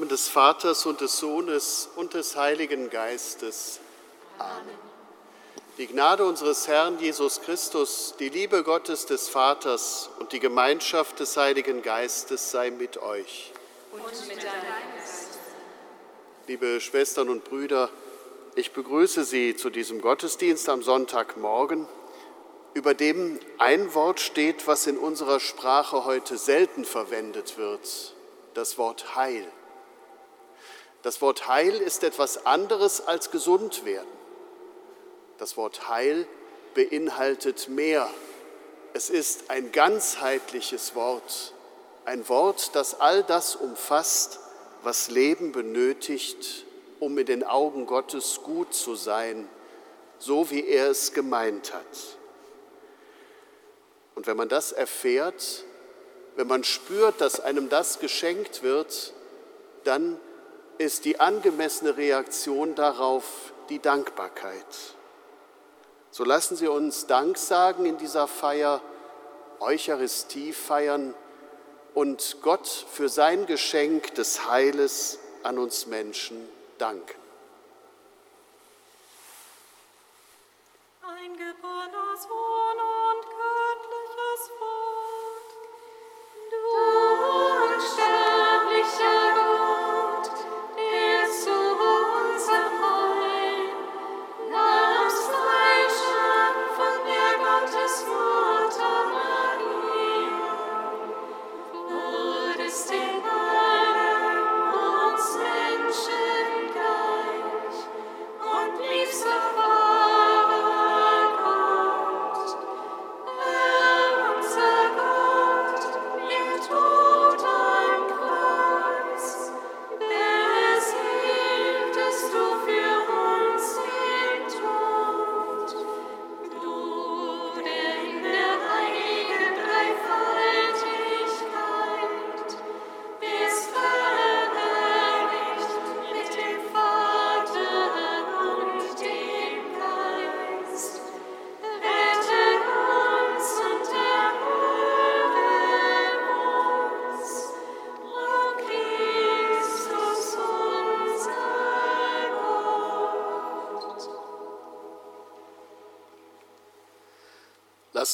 Namen des Vaters und des Sohnes und des Heiligen Geistes. Amen. Die Gnade unseres Herrn Jesus Christus, die Liebe Gottes des Vaters und die Gemeinschaft des Heiligen Geistes sei mit euch. Und mit deinem Geist. Liebe Schwestern und Brüder, ich begrüße Sie zu diesem Gottesdienst am Sonntagmorgen, über dem ein Wort steht, was in unserer Sprache heute selten verwendet wird, das Wort Heil. Das Wort Heil ist etwas anderes als gesund werden. Das Wort Heil beinhaltet mehr. Es ist ein ganzheitliches Wort, ein Wort, das all das umfasst, was Leben benötigt, um in den Augen Gottes gut zu sein, so wie er es gemeint hat. Und wenn man das erfährt, wenn man spürt, dass einem das geschenkt wird, dann ist die angemessene Reaktion darauf die Dankbarkeit. So lassen Sie uns Dank sagen in dieser Feier, Eucharistie feiern und Gott für sein Geschenk des Heiles an uns Menschen danken. Ein geborener Sohn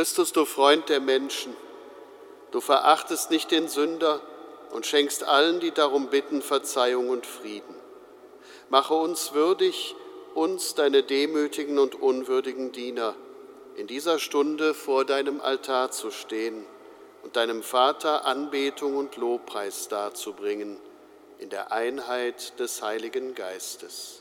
Christus, du Freund der Menschen, du verachtest nicht den Sünder und schenkst allen, die darum bitten, Verzeihung und Frieden. Mache uns würdig, uns, deine demütigen und unwürdigen Diener, in dieser Stunde vor deinem Altar zu stehen und deinem Vater Anbetung und Lobpreis darzubringen in der Einheit des Heiligen Geistes.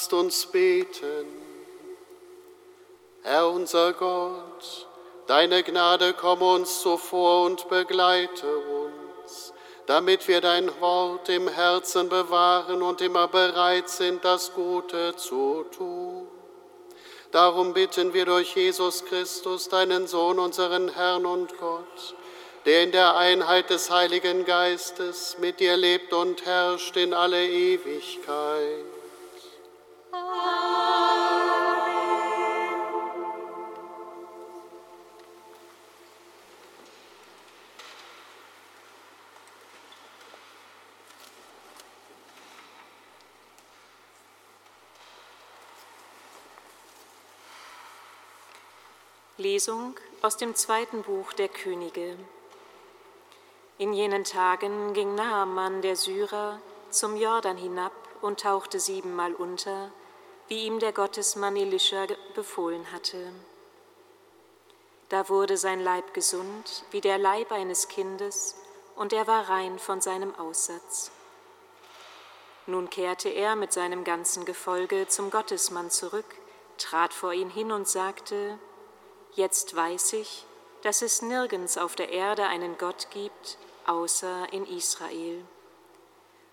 Lasst uns beten. Herr unser Gott, deine Gnade komme uns zuvor und begleite uns, damit wir dein Wort im Herzen bewahren und immer bereit sind, das Gute zu tun. Darum bitten wir durch Jesus Christus, deinen Sohn, unseren Herrn und Gott, der in der Einheit des Heiligen Geistes mit dir lebt und herrscht in alle Ewigkeit. Lesung aus dem zweiten Buch der Könige. In jenen Tagen ging Naaman der Syrer zum Jordan hinab und tauchte siebenmal unter, wie ihm der Gottesmann Elisha befohlen hatte. Da wurde sein Leib gesund, wie der Leib eines Kindes, und er war rein von seinem Aussatz. Nun kehrte er mit seinem ganzen Gefolge zum Gottesmann zurück, trat vor ihn hin und sagte, Jetzt weiß ich, dass es nirgends auf der Erde einen Gott gibt, außer in Israel.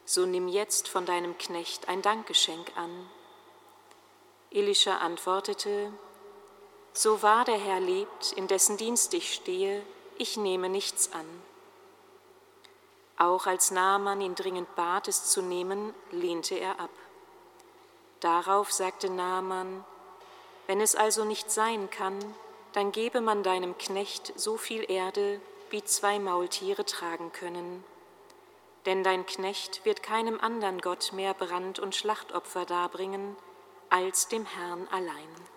So nimm jetzt von deinem Knecht ein Dankgeschenk an. Elisha antwortete, So wahr der Herr lebt, in dessen Dienst ich stehe, ich nehme nichts an. Auch als Naaman ihn dringend bat, es zu nehmen, lehnte er ab. Darauf sagte Naaman, Wenn es also nicht sein kann, dann gebe man deinem Knecht so viel Erde, wie zwei Maultiere tragen können. Denn dein Knecht wird keinem anderen Gott mehr Brand- und Schlachtopfer darbringen, als dem Herrn allein.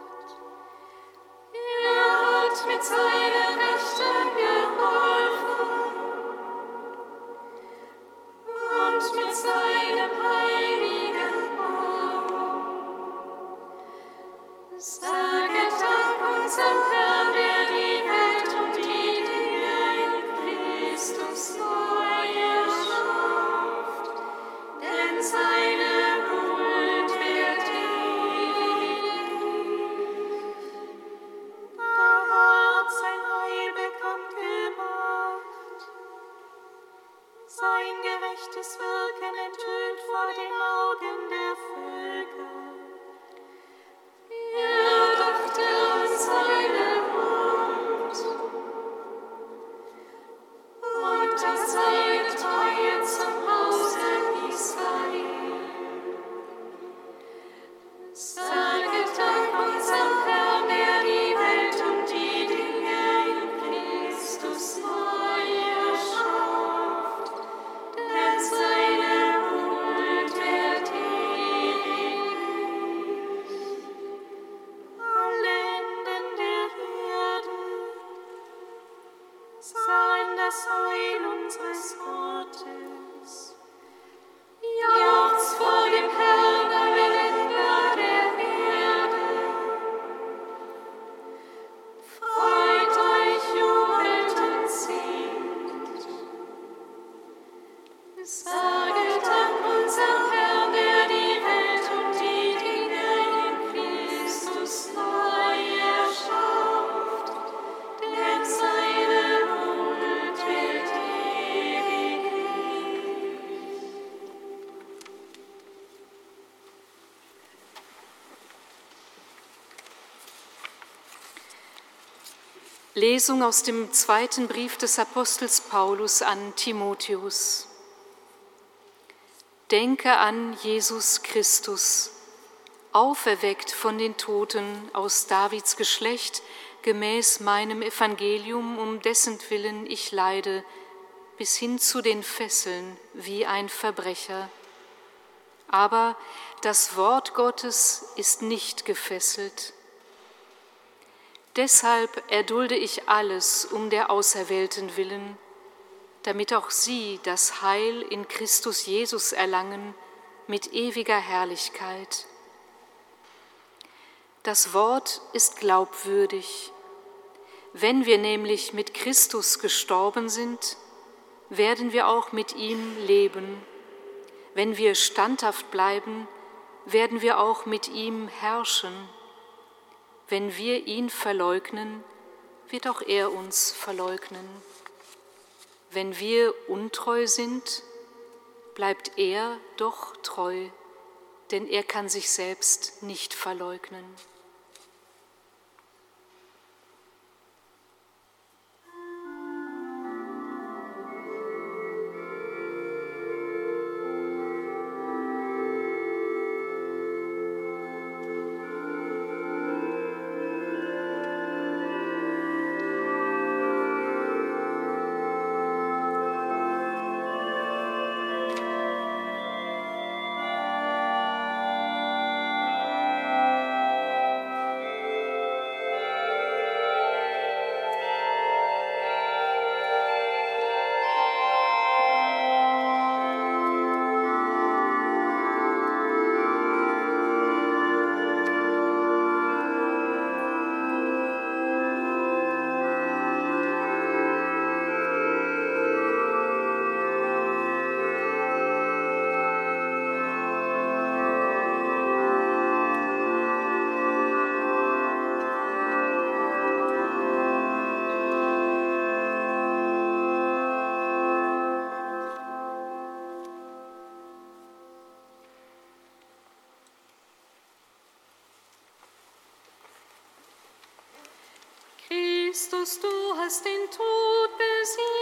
mit seiner rechten Hand. Lesung aus dem zweiten Brief des Apostels Paulus an Timotheus. Denke an Jesus Christus, auferweckt von den Toten aus Davids Geschlecht, gemäß meinem Evangelium, um dessen Willen ich leide, bis hin zu den Fesseln wie ein Verbrecher. Aber das Wort Gottes ist nicht gefesselt. Deshalb erdulde ich alles um der Auserwählten willen, damit auch sie das Heil in Christus Jesus erlangen mit ewiger Herrlichkeit. Das Wort ist glaubwürdig. Wenn wir nämlich mit Christus gestorben sind, werden wir auch mit ihm leben. Wenn wir standhaft bleiben, werden wir auch mit ihm herrschen. Wenn wir ihn verleugnen, wird auch er uns verleugnen. Wenn wir untreu sind, bleibt er doch treu, denn er kann sich selbst nicht verleugnen. Christus, du hast den Tod besiegt,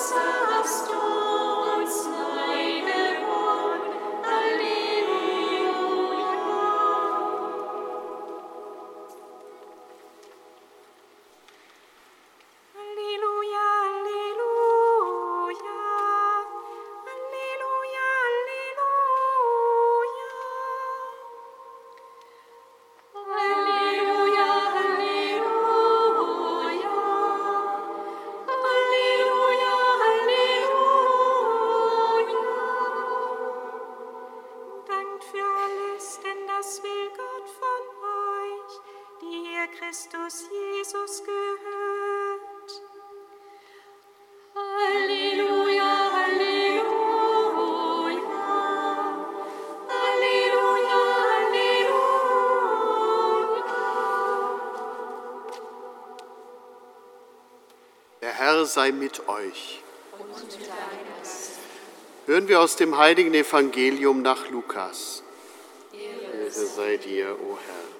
und Sei mit euch. Hören wir aus dem heiligen Evangelium nach Lukas. Ehre sei dir, o Herr.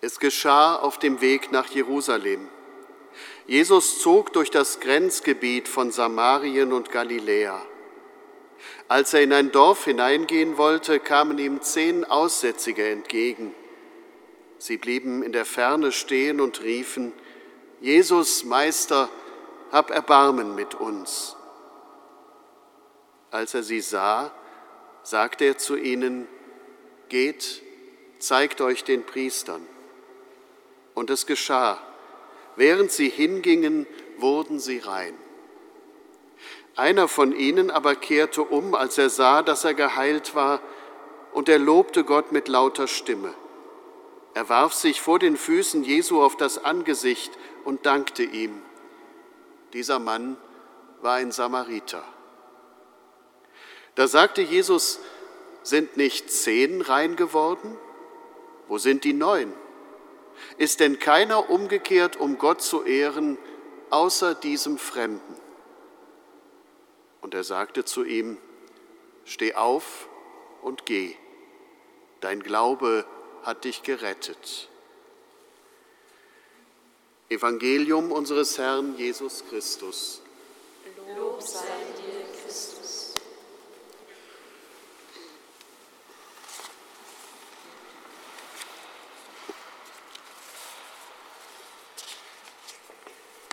Es geschah auf dem Weg nach Jerusalem. Jesus zog durch das Grenzgebiet von Samarien und Galiläa. Als er in ein Dorf hineingehen wollte, kamen ihm zehn Aussätzige entgegen. Sie blieben in der Ferne stehen und riefen, Jesus, Meister, hab Erbarmen mit uns. Als er sie sah, sagte er zu ihnen, Geht, zeigt euch den Priestern. Und es geschah. Während sie hingingen, wurden sie rein. Einer von ihnen aber kehrte um, als er sah, dass er geheilt war, und er lobte Gott mit lauter Stimme. Er warf sich vor den Füßen Jesu auf das Angesicht und dankte ihm. Dieser Mann war ein Samariter. Da sagte Jesus, sind nicht zehn rein geworden? Wo sind die neun? Ist denn keiner umgekehrt, um Gott zu ehren, außer diesem Fremden? Und er sagte zu ihm, Steh auf und geh, dein Glaube hat dich gerettet. Evangelium unseres Herrn Jesus Christus. Lob sei dir, Christus.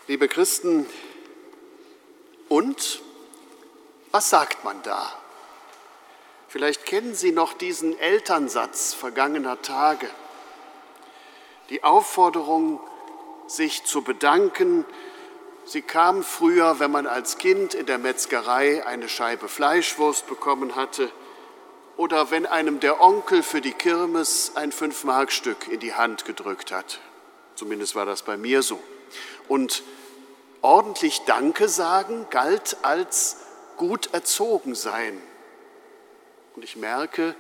Liebe Christen, und was sagt man da? Vielleicht kennen Sie noch diesen Elternsatz vergangener Tage. Die Aufforderung, sich zu bedanken. Sie kam früher, wenn man als Kind in der Metzgerei eine Scheibe Fleischwurst bekommen hatte oder wenn einem der Onkel für die Kirmes ein Fünf-Mark-Stück in die Hand gedrückt hat. Zumindest war das bei mir so. Und ordentlich Danke sagen galt als gut erzogen sein. Und ich merke,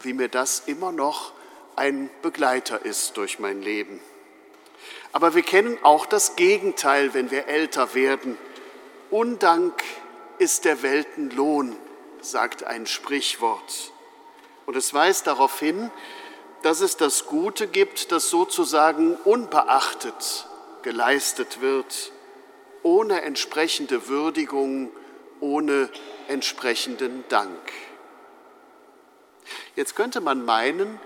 wie mir das immer noch ein Begleiter ist durch mein Leben. Aber wir kennen auch das Gegenteil, wenn wir älter werden. Undank ist der Weltenlohn, sagt ein Sprichwort. Und es weist darauf hin, dass es das Gute gibt, das sozusagen unbeachtet geleistet wird, ohne entsprechende Würdigung, ohne entsprechenden Dank. Jetzt könnte man meinen,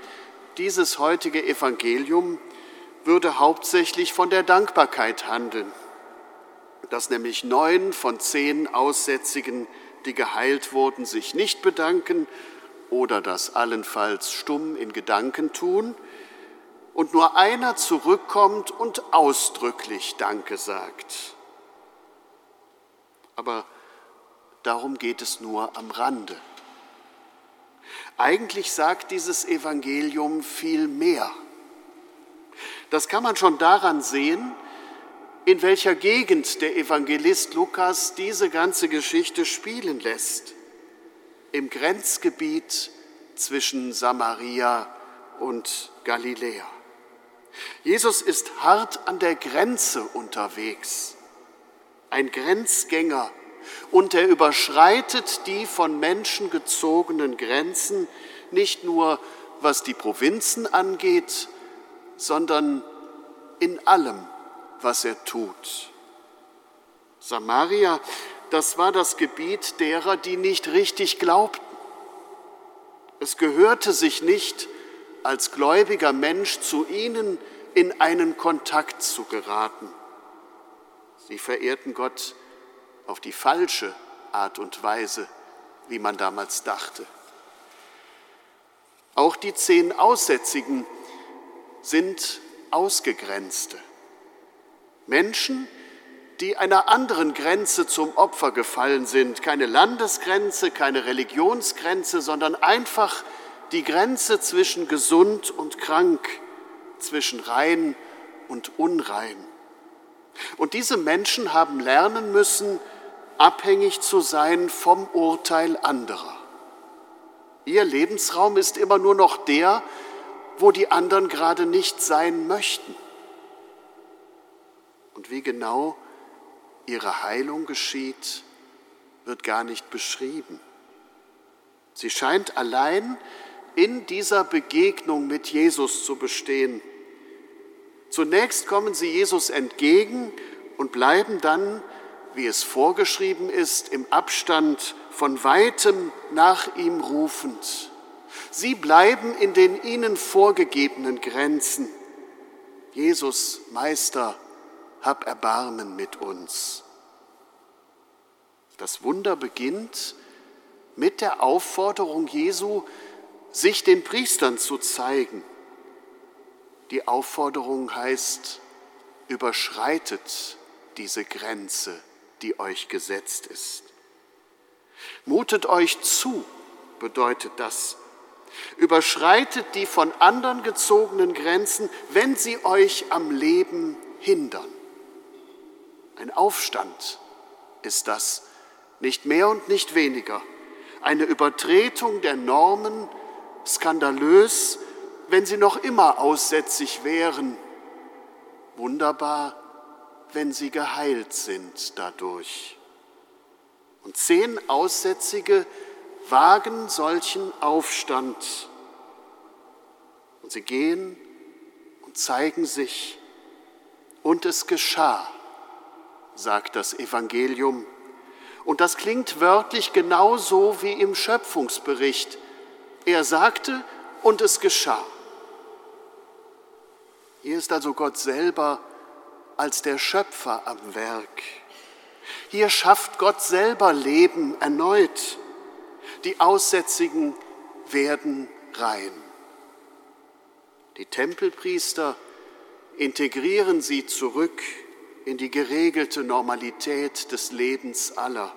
dieses heutige Evangelium würde hauptsächlich von der Dankbarkeit handeln, dass nämlich neun von zehn Aussätzigen, die geheilt wurden, sich nicht bedanken oder das allenfalls stumm in Gedanken tun und nur einer zurückkommt und ausdrücklich Danke sagt. Aber darum geht es nur am Rande. Eigentlich sagt dieses Evangelium viel mehr. Das kann man schon daran sehen, in welcher Gegend der Evangelist Lukas diese ganze Geschichte spielen lässt. Im Grenzgebiet zwischen Samaria und Galiläa. Jesus ist hart an der Grenze unterwegs, ein Grenzgänger, und er überschreitet die von Menschen gezogenen Grenzen nicht nur was die Provinzen angeht, sondern in allem, was er tut. Samaria, das war das Gebiet derer, die nicht richtig glaubten. Es gehörte sich nicht, als gläubiger Mensch zu ihnen in einen Kontakt zu geraten. Sie verehrten Gott auf die falsche Art und Weise, wie man damals dachte. Auch die zehn Aussätzigen sind Ausgegrenzte. Menschen, die einer anderen Grenze zum Opfer gefallen sind. Keine Landesgrenze, keine Religionsgrenze, sondern einfach die Grenze zwischen gesund und krank, zwischen rein und unrein. Und diese Menschen haben lernen müssen, abhängig zu sein vom Urteil anderer. Ihr Lebensraum ist immer nur noch der, wo die anderen gerade nicht sein möchten. Und wie genau ihre Heilung geschieht, wird gar nicht beschrieben. Sie scheint allein in dieser Begegnung mit Jesus zu bestehen. Zunächst kommen sie Jesus entgegen und bleiben dann, wie es vorgeschrieben ist, im Abstand von weitem nach ihm rufend. Sie bleiben in den ihnen vorgegebenen Grenzen. Jesus, Meister, hab Erbarmen mit uns. Das Wunder beginnt mit der Aufforderung Jesu, sich den Priestern zu zeigen. Die Aufforderung heißt, überschreitet diese Grenze, die euch gesetzt ist. Mutet euch zu, bedeutet das. Überschreitet die von anderen gezogenen Grenzen, wenn sie euch am Leben hindern. Ein Aufstand ist das, nicht mehr und nicht weniger. Eine Übertretung der Normen, skandalös, wenn sie noch immer aussätzig wären. Wunderbar, wenn sie geheilt sind dadurch. Und zehn Aussätzige wagen solchen Aufstand. Und sie gehen und zeigen sich. Und es geschah sagt das Evangelium. Und das klingt wörtlich genauso wie im Schöpfungsbericht. Er sagte und es geschah. Hier ist also Gott selber als der Schöpfer am Werk. Hier schafft Gott selber Leben erneut. Die Aussätzigen werden rein. Die Tempelpriester integrieren sie zurück in die geregelte Normalität des Lebens aller.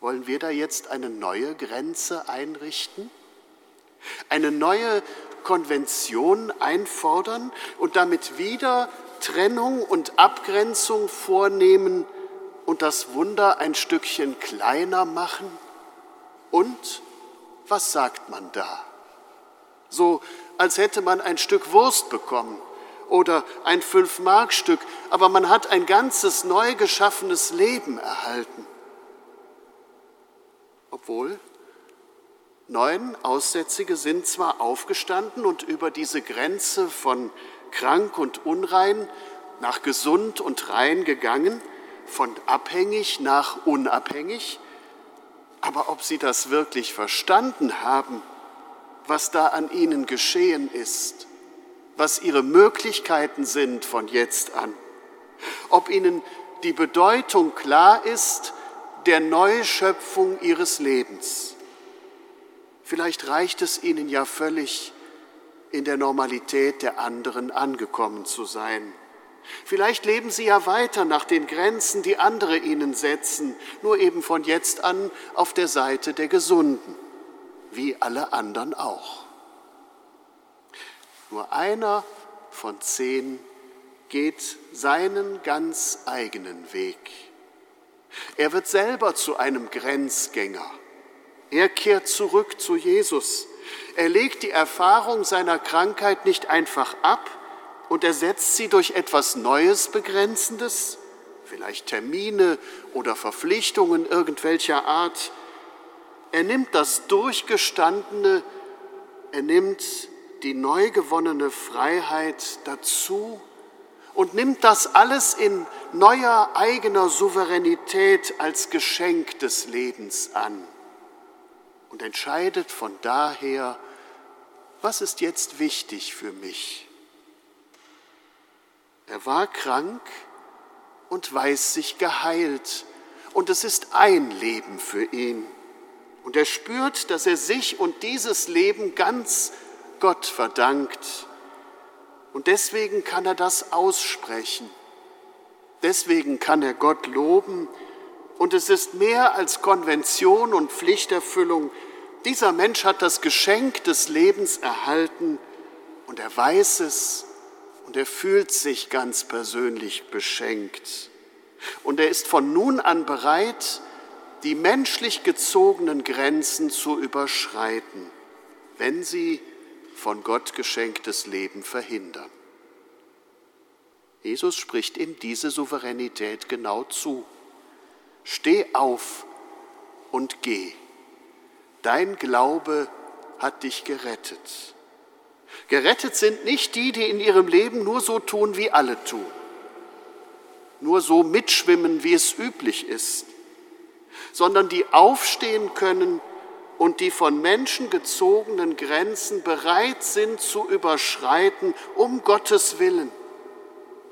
Wollen wir da jetzt eine neue Grenze einrichten? Eine neue Konvention einfordern und damit wieder Trennung und Abgrenzung vornehmen und das Wunder ein Stückchen kleiner machen? Und was sagt man da? So, als hätte man ein Stück Wurst bekommen oder ein Fünf-Mark-Stück, aber man hat ein ganzes neu geschaffenes Leben erhalten. Obwohl, neun Aussätzige sind zwar aufgestanden und über diese Grenze von krank und unrein nach gesund und rein gegangen, von abhängig nach unabhängig, aber ob sie das wirklich verstanden haben, was da an ihnen geschehen ist, was ihre Möglichkeiten sind von jetzt an, ob ihnen die Bedeutung klar ist der Neuschöpfung ihres Lebens. Vielleicht reicht es ihnen ja völlig, in der Normalität der anderen angekommen zu sein. Vielleicht leben sie ja weiter nach den Grenzen, die andere ihnen setzen, nur eben von jetzt an auf der Seite der Gesunden, wie alle anderen auch. Nur einer von zehn geht seinen ganz eigenen Weg. Er wird selber zu einem Grenzgänger. Er kehrt zurück zu Jesus. Er legt die Erfahrung seiner Krankheit nicht einfach ab und ersetzt sie durch etwas Neues, Begrenzendes, vielleicht Termine oder Verpflichtungen irgendwelcher Art. Er nimmt das Durchgestandene, er nimmt die neu gewonnene Freiheit dazu und nimmt das alles in neuer eigener Souveränität als Geschenk des Lebens an und entscheidet von daher, was ist jetzt wichtig für mich. Er war krank und weiß sich geheilt und es ist ein Leben für ihn. Und er spürt, dass er sich und dieses Leben ganz Gott verdankt. Und deswegen kann er das aussprechen. Deswegen kann er Gott loben. Und es ist mehr als Konvention und Pflichterfüllung. Dieser Mensch hat das Geschenk des Lebens erhalten und er weiß es und er fühlt sich ganz persönlich beschenkt. Und er ist von nun an bereit, die menschlich gezogenen Grenzen zu überschreiten, wenn sie von Gott geschenktes Leben verhindern. Jesus spricht ihm diese Souveränität genau zu. Steh auf und geh. Dein Glaube hat dich gerettet. Gerettet sind nicht die, die in ihrem Leben nur so tun, wie alle tun, nur so mitschwimmen, wie es üblich ist, sondern die aufstehen können und die von Menschen gezogenen Grenzen bereit sind zu überschreiten, um Gottes Willen,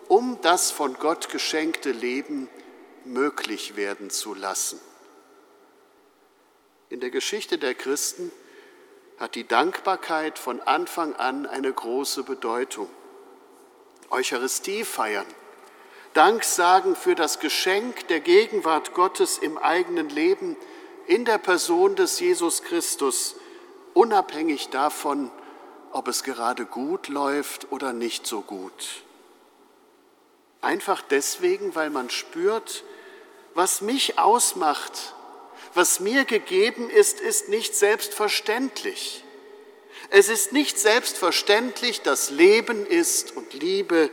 um das von Gott geschenkte Leben möglich werden zu lassen. In der Geschichte der Christen hat die Dankbarkeit von Anfang an eine große Bedeutung. Eucharistie feiern, Dank sagen für das Geschenk der Gegenwart Gottes im eigenen Leben, in der Person des Jesus Christus, unabhängig davon, ob es gerade gut läuft oder nicht so gut. Einfach deswegen, weil man spürt, was mich ausmacht, was mir gegeben ist, ist nicht selbstverständlich. Es ist nicht selbstverständlich, dass Leben ist und Liebe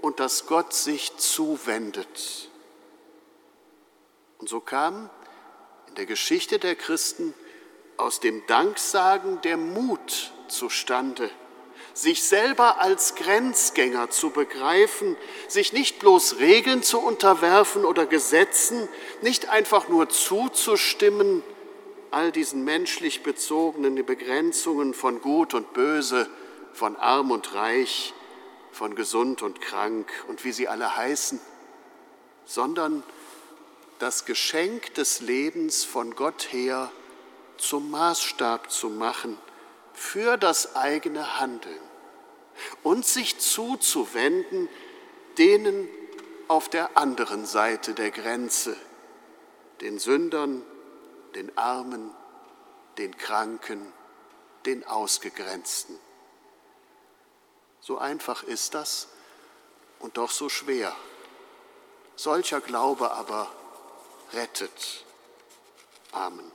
und dass Gott sich zuwendet. Und so kam in der Geschichte der Christen aus dem Danksagen der Mut zustande, sich selber als Grenzgänger zu begreifen, sich nicht bloß Regeln zu unterwerfen oder Gesetzen, nicht einfach nur zuzustimmen, all diesen menschlich bezogenen Begrenzungen von Gut und Böse, von Arm und Reich, von Gesund und Krank und wie sie alle heißen, sondern das Geschenk des Lebens von Gott her zum Maßstab zu machen für das eigene Handeln und sich zuzuwenden denen auf der anderen Seite der Grenze, den Sündern, den Armen, den Kranken, den Ausgegrenzten. So einfach ist das und doch so schwer. Solcher Glaube aber rettet. Amen.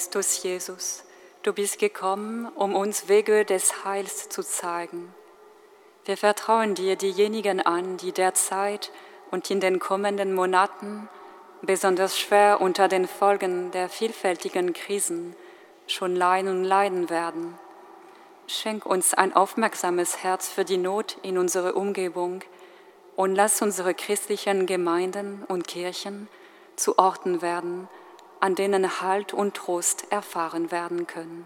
Christus Jesus, du bist gekommen, um uns Wege des Heils zu zeigen. Wir vertrauen dir diejenigen an, die derzeit und in den kommenden Monaten besonders schwer unter den Folgen der vielfältigen Krisen schon leiden und leiden werden. Schenk uns ein aufmerksames Herz für die Not in unserer Umgebung und lass unsere christlichen Gemeinden und Kirchen zu Orten werden, an denen Halt und Trost erfahren werden können.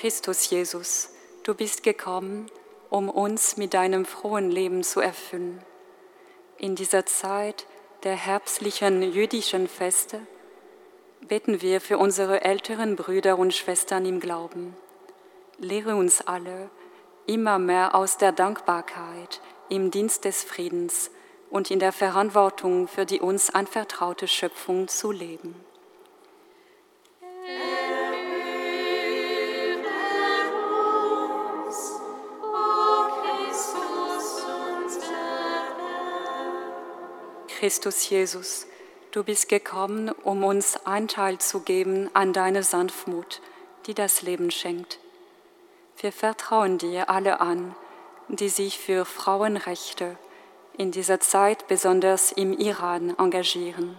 Christus Jesus, du bist gekommen, um uns mit deinem frohen Leben zu erfüllen. In dieser Zeit der herbstlichen jüdischen Feste beten wir für unsere älteren Brüder und Schwestern im Glauben. Lehre uns alle, immer mehr aus der Dankbarkeit im Dienst des Friedens und in der Verantwortung für die uns anvertraute Schöpfung zu leben. Christus Jesus, du bist gekommen, um uns Anteil zu geben an deine Sanftmut, die das Leben schenkt. Wir vertrauen dir alle an, die sich für Frauenrechte in dieser Zeit besonders im Iran engagieren.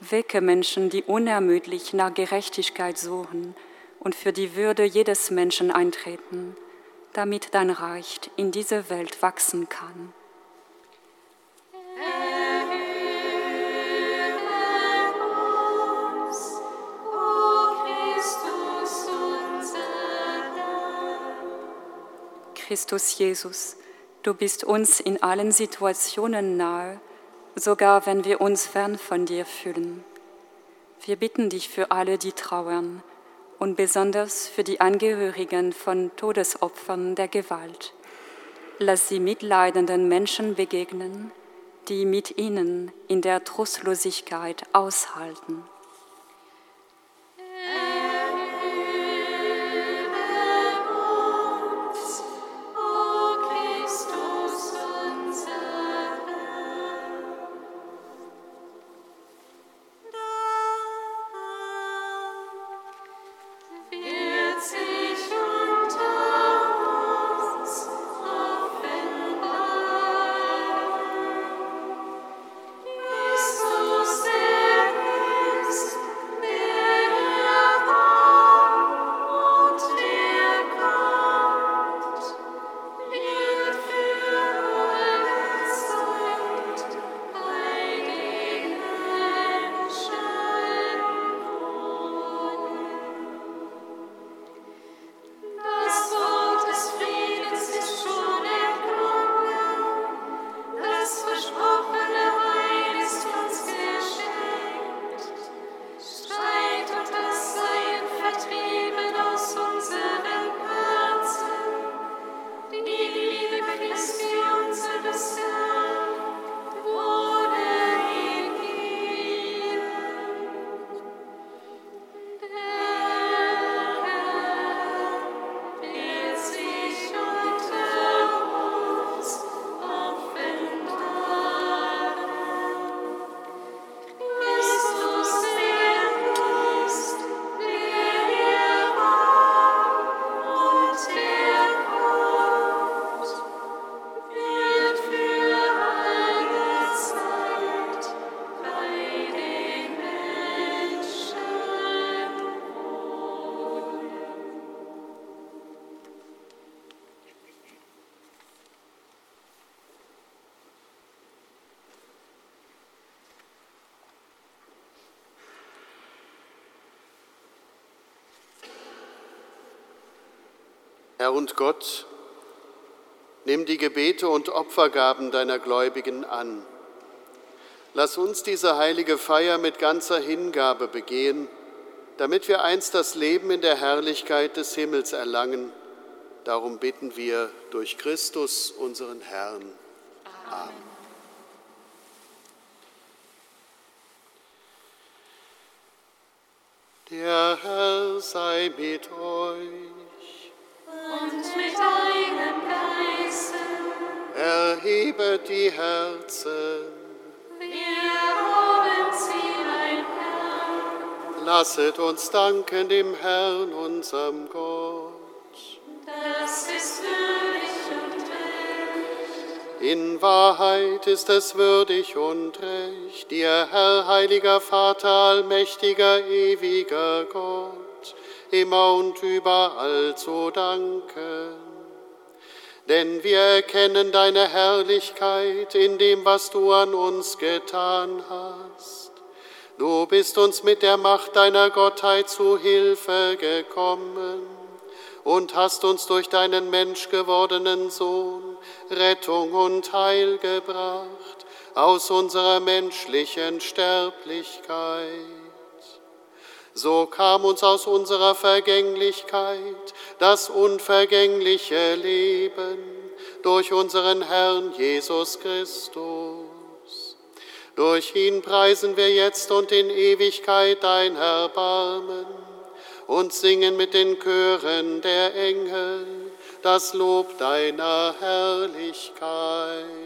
Wecke Menschen, die unermüdlich nach Gerechtigkeit suchen und für die Würde jedes Menschen eintreten, damit dein Reich in dieser Welt wachsen kann. Christus Jesus, du bist uns in allen Situationen nahe, sogar wenn wir uns fern von dir fühlen. Wir bitten dich für alle, die trauern und besonders für die Angehörigen von Todesopfern der Gewalt. Lass sie mitleidenden Menschen begegnen, die mit ihnen in der Trostlosigkeit aushalten. Herr und Gott, nimm die Gebete und Opfergaben deiner Gläubigen an. Lass uns diese heilige Feier mit ganzer Hingabe begehen, damit wir einst das Leben in der Herrlichkeit des Himmels erlangen. Darum bitten wir durch Christus, unseren Herrn. Erhebet die Herzen. Wir loben sie, mein Herr. Lasset uns danken dem Herrn, unserem Gott. Das ist würdig und recht. In Wahrheit ist es würdig und recht, dir, Herr, heiliger Vater, allmächtiger, ewiger Gott, immer und überall zu danken. Denn wir erkennen deine Herrlichkeit in dem, was du an uns getan hast. Du bist uns mit der Macht deiner Gottheit zu Hilfe gekommen und hast uns durch deinen menschgewordenen Sohn Rettung und Heil gebracht aus unserer menschlichen Sterblichkeit. So kam uns aus unserer Vergänglichkeit das unvergängliche Leben durch unseren Herrn Jesus Christus. Durch ihn preisen wir jetzt und in Ewigkeit dein Erbarmen und singen mit den Chören der Engel das Lob deiner Herrlichkeit.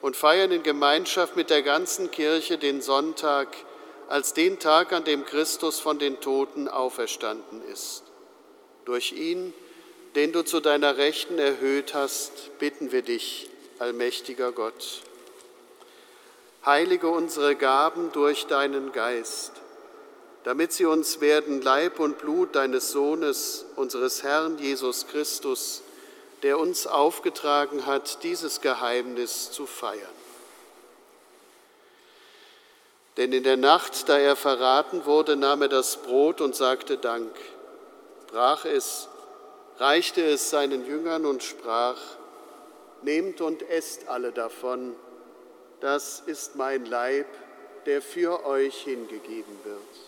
und feiern in Gemeinschaft mit der ganzen Kirche den Sonntag als den Tag, an dem Christus von den Toten auferstanden ist. Durch ihn, den du zu deiner Rechten erhöht hast, bitten wir dich, allmächtiger Gott. Heilige unsere Gaben durch deinen Geist, damit sie uns werden Leib und Blut deines Sohnes, unseres Herrn Jesus Christus, der uns aufgetragen hat, dieses Geheimnis zu feiern. Denn in der Nacht, da er verraten wurde, nahm er das Brot und sagte Dank, brach es, reichte es seinen Jüngern und sprach, Nehmt und esst alle davon, das ist mein Leib, der für euch hingegeben wird.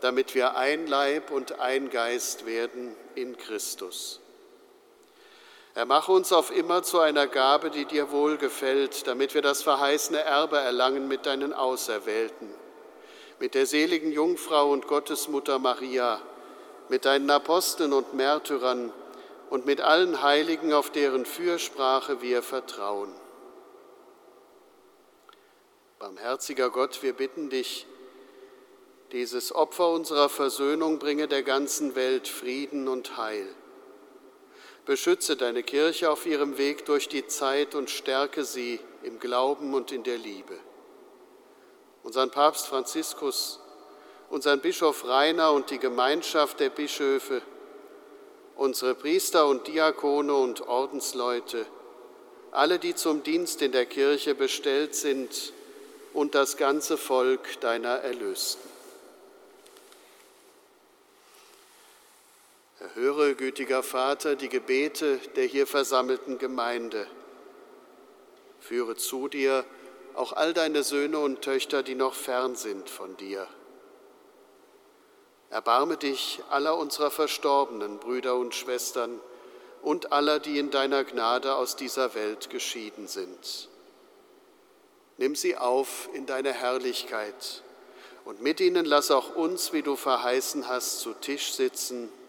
damit wir ein Leib und ein Geist werden in Christus. Er mache uns auf immer zu einer Gabe, die dir wohlgefällt, damit wir das verheißene Erbe erlangen mit deinen Auserwählten, mit der seligen Jungfrau und Gottesmutter Maria, mit deinen Aposteln und Märtyrern und mit allen Heiligen, auf deren Fürsprache wir vertrauen. Barmherziger Gott, wir bitten dich, dieses Opfer unserer Versöhnung bringe der ganzen Welt Frieden und Heil. Beschütze deine Kirche auf ihrem Weg durch die Zeit und stärke sie im Glauben und in der Liebe. Unseren Papst Franziskus, unseren Bischof Rainer und die Gemeinschaft der Bischöfe, unsere Priester und Diakone und Ordensleute, alle, die zum Dienst in der Kirche bestellt sind und das ganze Volk deiner Erlösten. Erhöre, gütiger Vater, die Gebete der hier versammelten Gemeinde. Führe zu dir auch all deine Söhne und Töchter, die noch fern sind von dir. Erbarme dich aller unserer verstorbenen Brüder und Schwestern und aller, die in deiner Gnade aus dieser Welt geschieden sind. Nimm sie auf in deine Herrlichkeit und mit ihnen lass auch uns, wie du verheißen hast, zu Tisch sitzen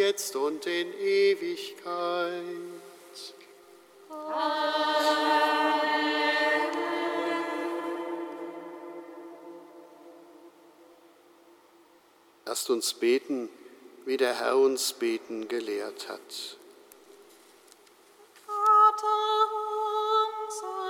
jetzt und in Ewigkeit. Lasst uns beten, wie der Herr uns beten gelehrt hat. Vater unser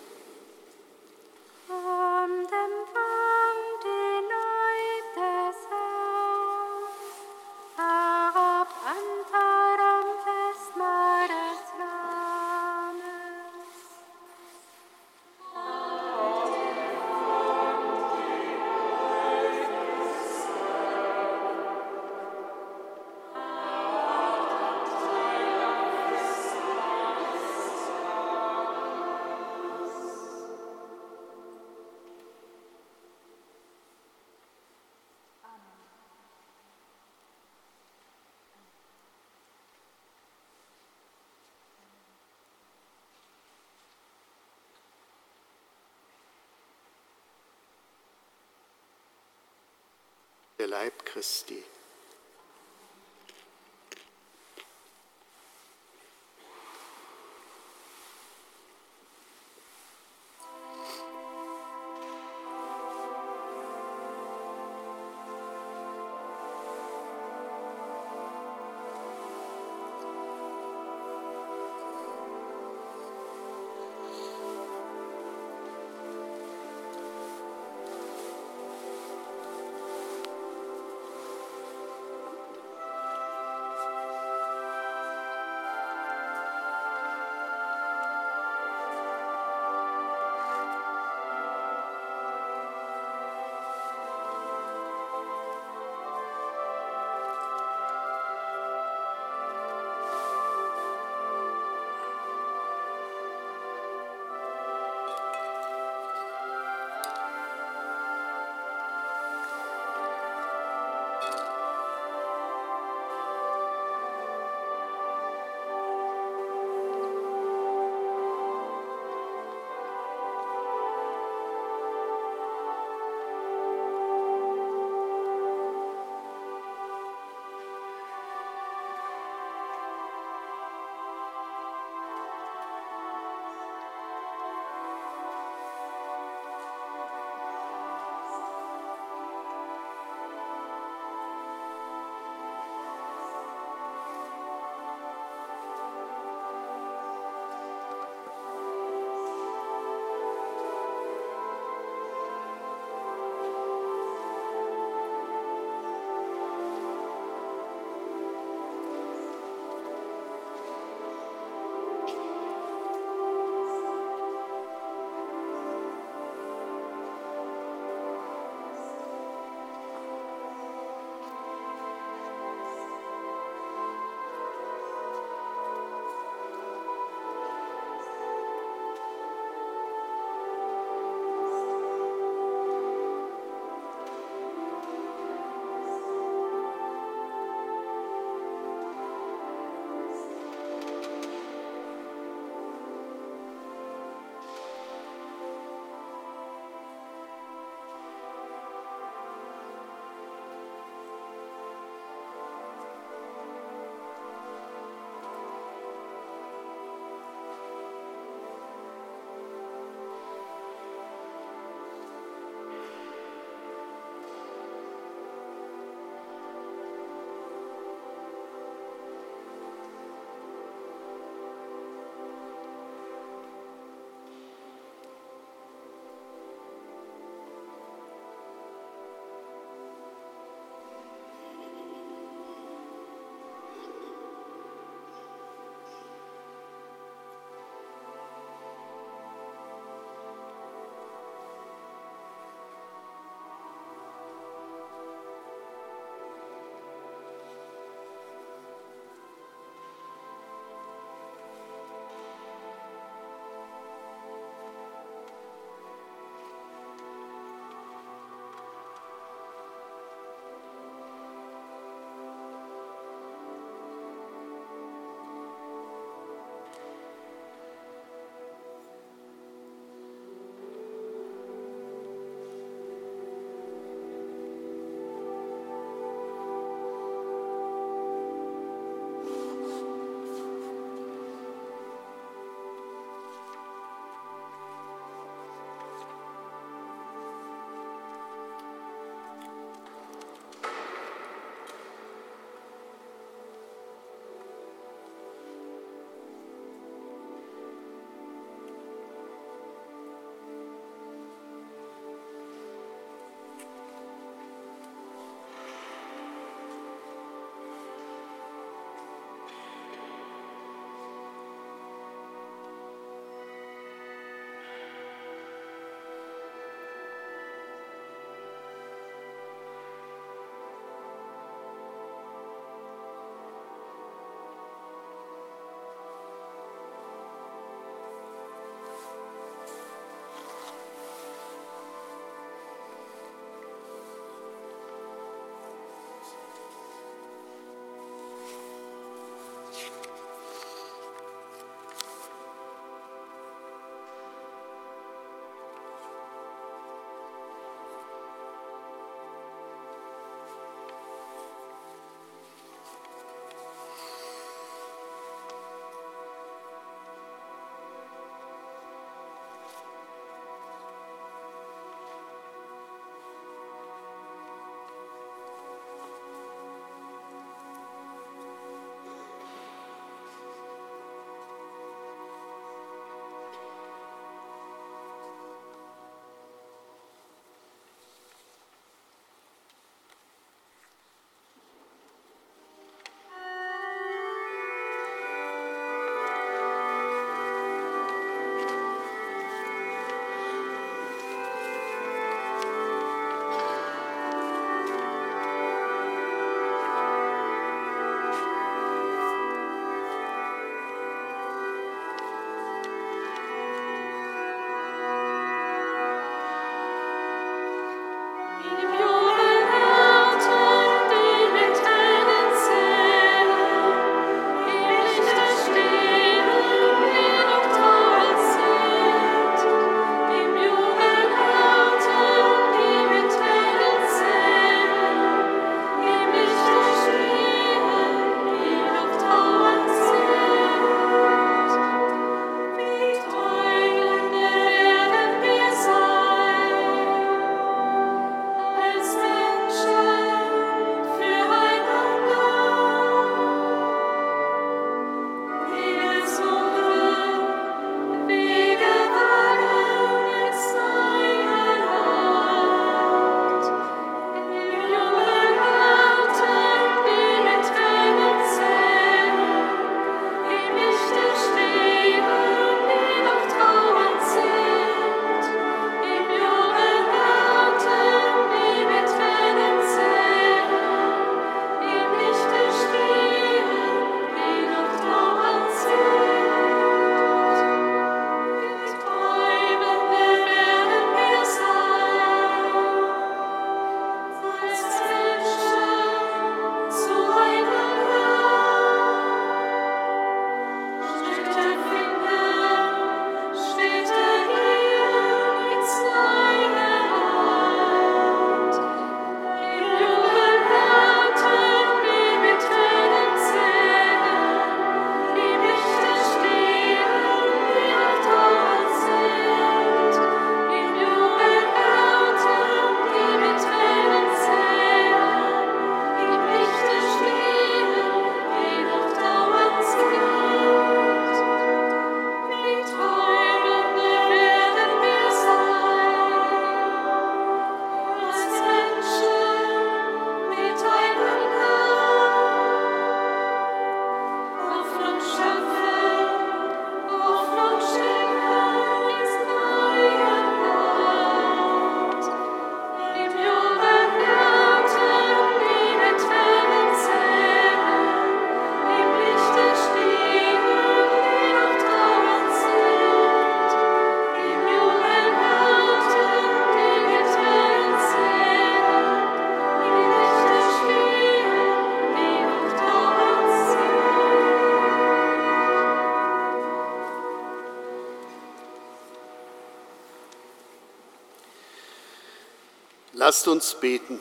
Lasst uns beten.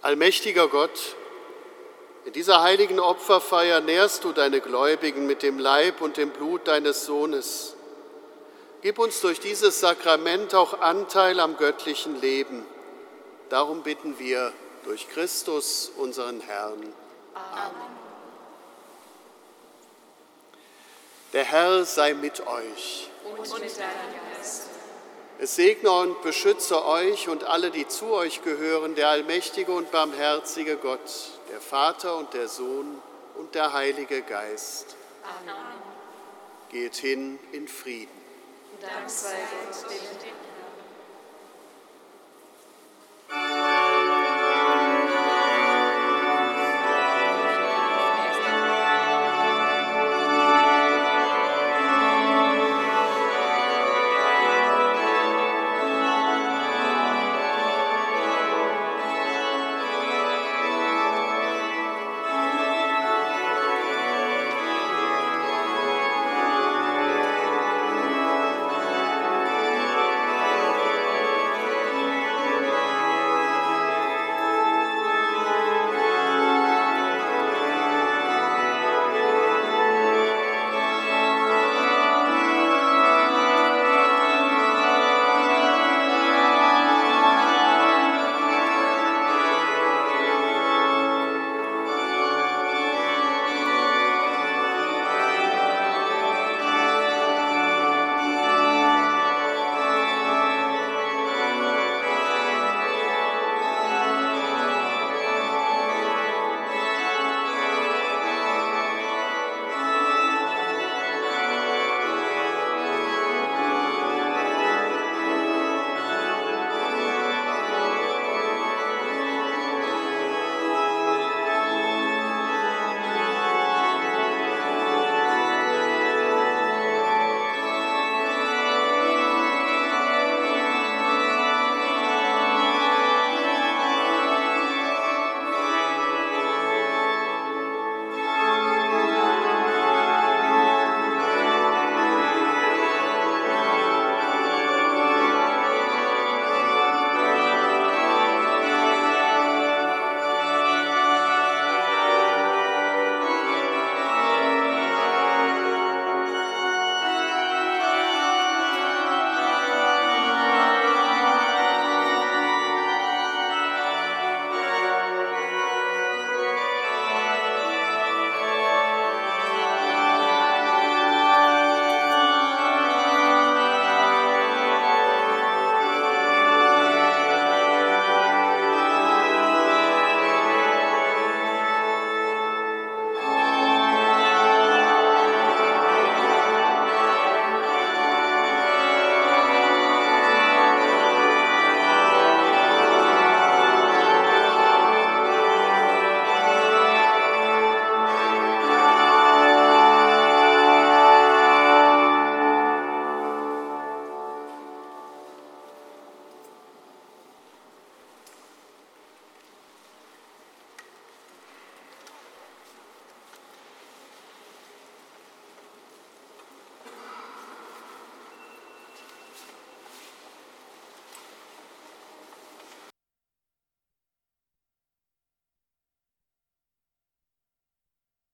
Allmächtiger Gott, in dieser heiligen Opferfeier nährst du deine Gläubigen mit dem Leib und dem Blut deines Sohnes. Gib uns durch dieses Sakrament auch Anteil am göttlichen Leben. Darum bitten wir durch Christus, unseren Herrn. Amen. Der Herr sei mit euch. Und mit deinem Geist. Es segne und beschütze euch und alle, die zu euch gehören, der allmächtige und barmherzige Gott, der Vater und der Sohn und der Heilige Geist. Amen. Geht hin in Frieden. Dank sei Gott,